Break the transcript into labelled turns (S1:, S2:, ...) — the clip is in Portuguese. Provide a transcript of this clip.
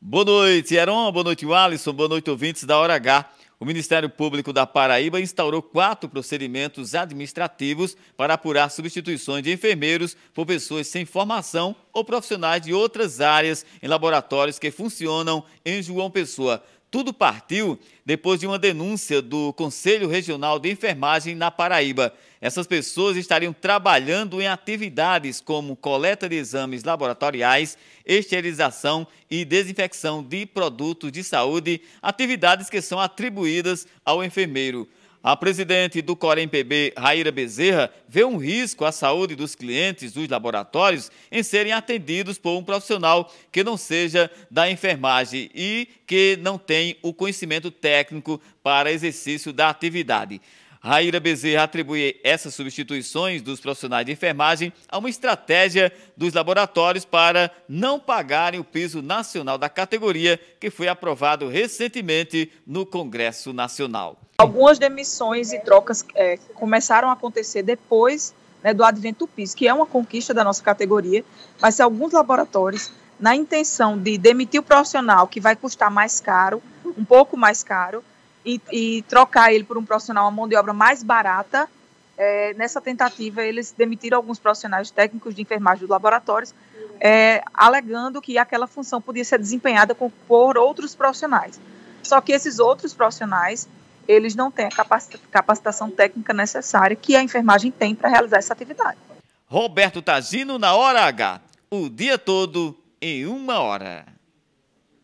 S1: Boa noite, Heron. Boa noite, Alisson. Boa noite, ouvintes da Hora H. O Ministério Público da Paraíba instaurou quatro procedimentos administrativos para apurar substituições de enfermeiros por pessoas sem formação ou profissionais de outras áreas em laboratórios que funcionam em João Pessoa. Tudo partiu depois de uma denúncia do Conselho Regional de Enfermagem na Paraíba. Essas pessoas estariam trabalhando em atividades como coleta de exames laboratoriais, esterilização e desinfecção de produtos de saúde, atividades que são atribuídas ao enfermeiro. A presidente do Corém-PB, Raíra Bezerra, vê um risco à saúde dos clientes dos laboratórios em serem atendidos por um profissional que não seja da enfermagem e que não tem o conhecimento técnico para exercício da atividade. Raíra Bezerra atribui essas substituições dos profissionais de enfermagem a uma estratégia dos laboratórios para não pagarem o piso nacional da categoria que foi aprovado recentemente no Congresso Nacional.
S2: Algumas demissões e trocas é, começaram a acontecer depois né, do advento do piso, que é uma conquista da nossa categoria, mas alguns laboratórios, na intenção de demitir o profissional, que vai custar mais caro, um pouco mais caro, e, e trocar ele por um profissional, uma mão de obra mais barata. É, nessa tentativa, eles demitiram alguns profissionais técnicos de enfermagem dos laboratórios, é, alegando que aquela função podia ser desempenhada por outros profissionais. Só que esses outros profissionais, eles não têm a capacitação técnica necessária que a enfermagem tem para realizar essa atividade.
S1: Roberto Tazino na Hora H. O dia todo em uma hora.